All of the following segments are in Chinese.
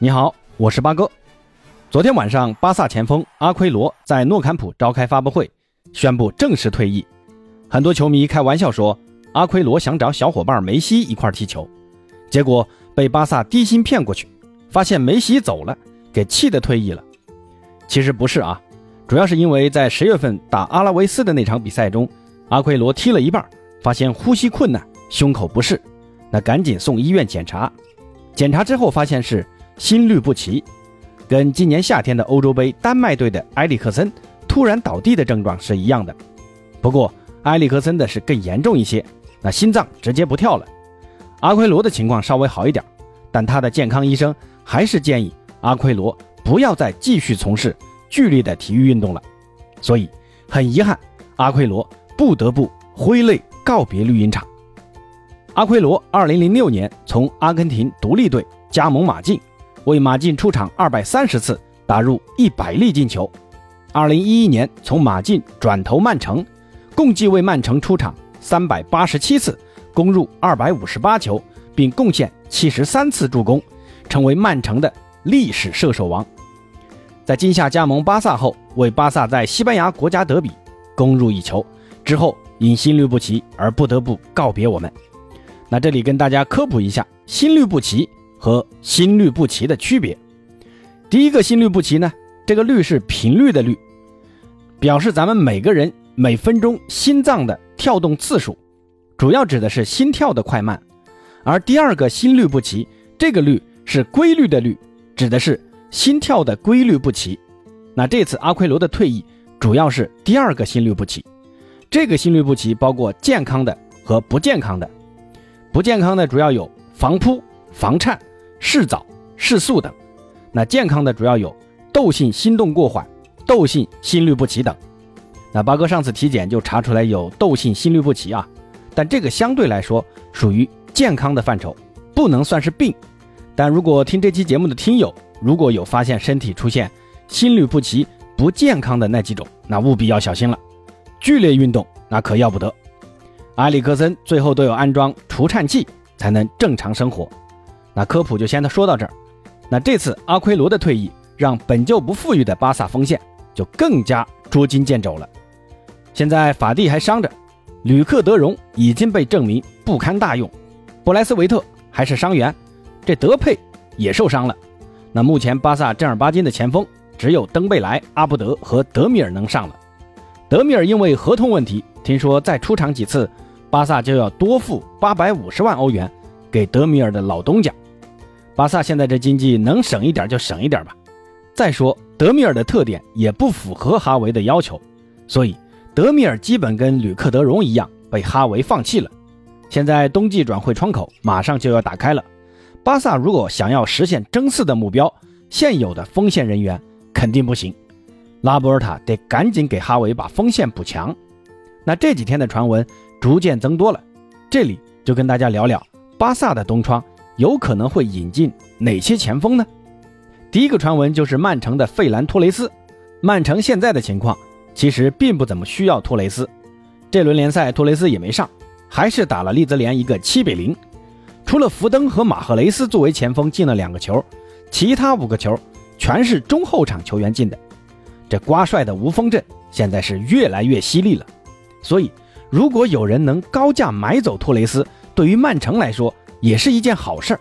你好，我是八哥。昨天晚上，巴萨前锋阿奎罗在诺坎普召开发布会，宣布正式退役。很多球迷开玩笑说，阿奎罗想找小伙伴梅西一块踢球，结果被巴萨低薪骗过去，发现梅西走了，给气得退役了。其实不是啊，主要是因为在十月份打阿拉维斯的那场比赛中，阿奎罗踢了一半，发现呼吸困难，胸口不适，那赶紧送医院检查，检查之后发现是。心律不齐，跟今年夏天的欧洲杯丹麦队的埃里克森突然倒地的症状是一样的。不过埃里克森的是更严重一些，那心脏直接不跳了。阿奎罗的情况稍微好一点，但他的健康医生还是建议阿奎罗不要再继续从事剧烈的体育运动了。所以很遗憾，阿奎罗不得不挥泪告别绿茵场。阿奎罗2006年从阿根廷独立队加盟马竞。为马竞出场二百三十次，打入一百粒进球。二零一一年从马竞转投曼城，共计为曼城出场三百八十七次，攻入二百五十八球，并贡献七十三次助攻，成为曼城的历史射手王。在今夏加盟巴萨后，为巴萨在西班牙国家德比攻入一球，之后因心律不齐而不得不告别我们。那这里跟大家科普一下，心律不齐。和心律不齐的区别，第一个心律不齐呢，这个律是频率的律，表示咱们每个人每分钟心脏的跳动次数，主要指的是心跳的快慢。而第二个心律不齐，这个律是规律的律，指的是心跳的规律不齐。那这次阿奎罗的退役，主要是第二个心律不齐。这个心律不齐包括健康的和不健康的，不健康的主要有防扑、房颤。嗜早、嗜素等，那健康的主要有窦性心动过缓、窦性心律不齐等。那八哥上次体检就查出来有窦性心律不齐啊，但这个相对来说属于健康的范畴，不能算是病。但如果听这期节目的听友如果有发现身体出现心律不齐不健康的那几种，那务必要小心了。剧烈运动那可要不得。埃里克森最后都有安装除颤器才能正常生活。那科普就先说到这儿。那这次阿奎罗的退役，让本就不富裕的巴萨锋线就更加捉襟见肘了。现在法蒂还伤着，吕克德容已经被证明不堪大用，布莱斯维特还是伤员，这德佩也受伤了。那目前巴萨正儿八经的前锋只有登贝莱、阿布德和德米尔能上了。德米尔因为合同问题，听说再出场几次，巴萨就要多付八百五十万欧元给德米尔的老东家。巴萨现在这经济能省一点就省一点吧。再说德米尔的特点也不符合哈维的要求，所以德米尔基本跟吕克德容一样被哈维放弃了。现在冬季转会窗口马上就要打开了，巴萨如果想要实现争四的目标，现有的锋线人员肯定不行，拉波尔塔得赶紧给哈维把锋线补强。那这几天的传闻逐渐增多了，这里就跟大家聊聊巴萨的冬窗。有可能会引进哪些前锋呢？第一个传闻就是曼城的费兰托雷斯。曼城现在的情况其实并不怎么需要托雷斯。这轮联赛托雷斯也没上，还是打了利兹联一个七比零。除了福登和马赫雷斯作为前锋进了两个球，其他五个球全是中后场球员进的。这瓜帅的无锋阵现在是越来越犀利了。所以，如果有人能高价买走托雷斯，对于曼城来说，也是一件好事儿。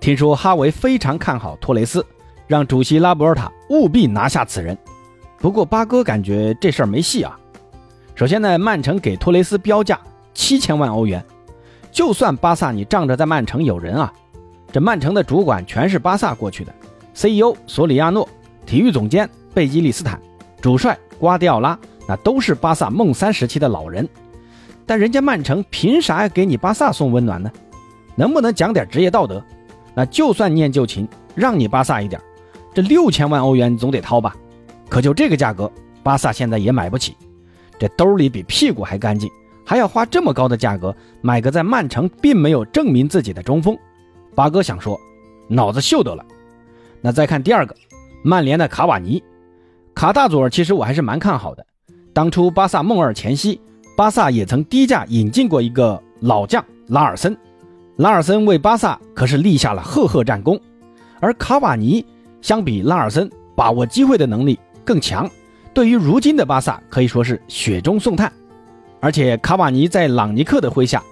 听说哈维非常看好托雷斯，让主席拉波尔塔务必拿下此人。不过八哥感觉这事儿没戏啊。首先呢，曼城给托雷斯标价七千万欧元，就算巴萨你仗着在曼城有人啊，这曼城的主管全是巴萨过去的，CEO 索里亚诺、体育总监贝基利斯坦、主帅瓜迪奥拉，那都是巴萨梦三时期的老人。但人家曼城凭啥要给你巴萨送温暖呢？能不能讲点职业道德？那就算念旧情，让你巴萨一点，这六千万欧元总得掏吧？可就这个价格，巴萨现在也买不起，这兜里比屁股还干净，还要花这么高的价格买个在曼城并没有证明自己的中锋。八哥想说，脑子秀得了。那再看第二个，曼联的卡瓦尼，卡大佐其实我还是蛮看好的。当初巴萨梦二前夕，巴萨也曾低价引进过一个老将拉尔森。拉尔森为巴萨可是立下了赫赫战功，而卡瓦尼相比拉尔森把握机会的能力更强，对于如今的巴萨可以说是雪中送炭。而且卡瓦尼在朗尼克的麾下，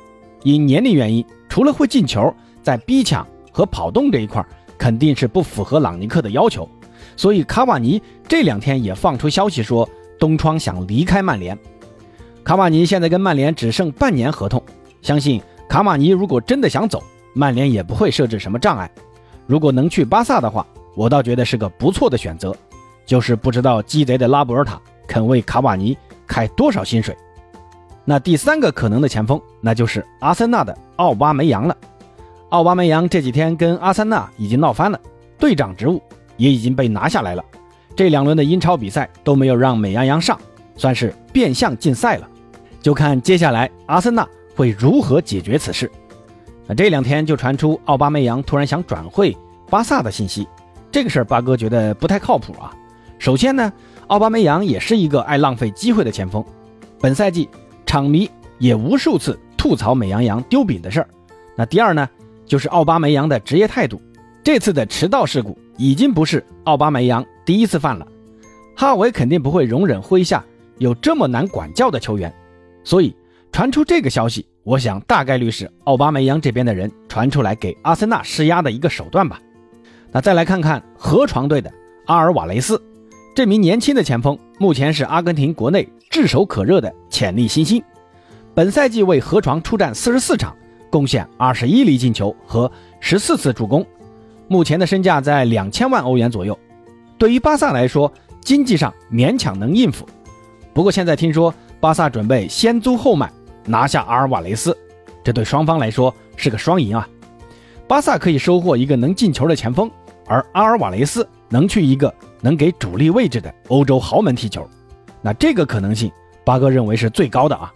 因年龄原因，除了会进球，在逼抢和跑动这一块肯定是不符合朗尼克的要求。所以卡瓦尼这两天也放出消息说，东窗想离开曼联。卡瓦尼现在跟曼联只剩半年合同，相信卡瓦尼如果真的想走，曼联也不会设置什么障碍。如果能去巴萨的话，我倒觉得是个不错的选择。就是不知道鸡贼的拉波尔塔肯为卡瓦尼开多少薪水。那第三个可能的前锋，那就是阿森纳的奥巴梅扬了。奥巴梅扬这几天跟阿森纳已经闹翻了，队长职务也已经被拿下来了。这两轮的英超比赛都没有让美羊羊上，算是变相禁赛了。就看接下来阿森纳会如何解决此事。那这两天就传出奥巴梅扬突然想转会巴萨的信息，这个事儿八哥觉得不太靠谱啊。首先呢，奥巴梅扬也是一个爱浪费机会的前锋，本赛季场迷也无数次吐槽美羊羊丢饼的事儿。那第二呢，就是奥巴梅扬的职业态度，这次的迟到事故已经不是奥巴梅扬第一次犯了，哈维肯定不会容忍麾下有这么难管教的球员。所以传出这个消息，我想大概率是奥巴梅扬这边的人传出来给阿森纳施压的一个手段吧。那再来看看河床队的阿尔瓦雷斯，这名年轻的前锋目前是阿根廷国内炙手可热的潜力新星，本赛季为河床出战四十四场，贡献二十一粒进球和十四次助攻，目前的身价在两千万欧元左右，对于巴萨来说，经济上勉强能应付。不过现在听说。巴萨准备先租后买拿下阿尔瓦雷斯，这对双方来说是个双赢啊！巴萨可以收获一个能进球的前锋，而阿尔瓦雷斯能去一个能给主力位置的欧洲豪门踢球，那这个可能性，八哥认为是最高的啊！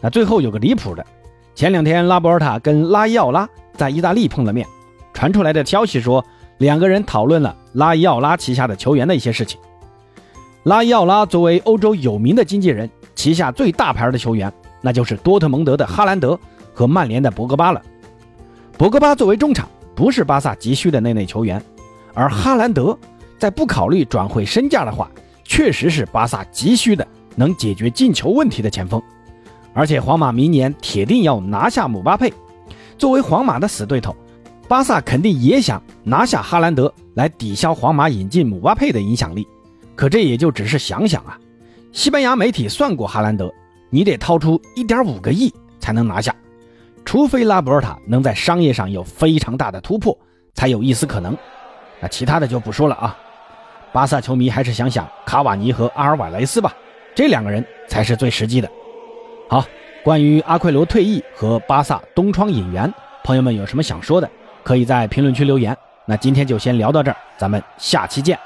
那最后有个离谱的，前两天拉波尔塔跟拉伊奥拉在意大利碰了面，传出来的消息说两个人讨论了拉伊奥拉旗下的球员的一些事情。拉伊奥拉作为欧洲有名的经纪人。旗下最大牌的球员，那就是多特蒙德的哈兰德和曼联的博格巴了。博格巴作为中场，不是巴萨急需的那类球员，而哈兰德在不考虑转会身价的话，确实是巴萨急需的能解决进球问题的前锋。而且皇马明年铁定要拿下姆巴佩，作为皇马的死对头，巴萨肯定也想拿下哈兰德来抵消皇马引进姆巴佩的影响力。可这也就只是想想啊。西班牙媒体算过哈兰德，你得掏出一点五个亿才能拿下，除非拉波尔塔能在商业上有非常大的突破，才有一丝可能。那其他的就不说了啊。巴萨球迷还是想想卡瓦尼和阿尔瓦雷斯吧，这两个人才是最实际的。好，关于阿奎罗退役和巴萨东窗引援，朋友们有什么想说的，可以在评论区留言。那今天就先聊到这儿，咱们下期见。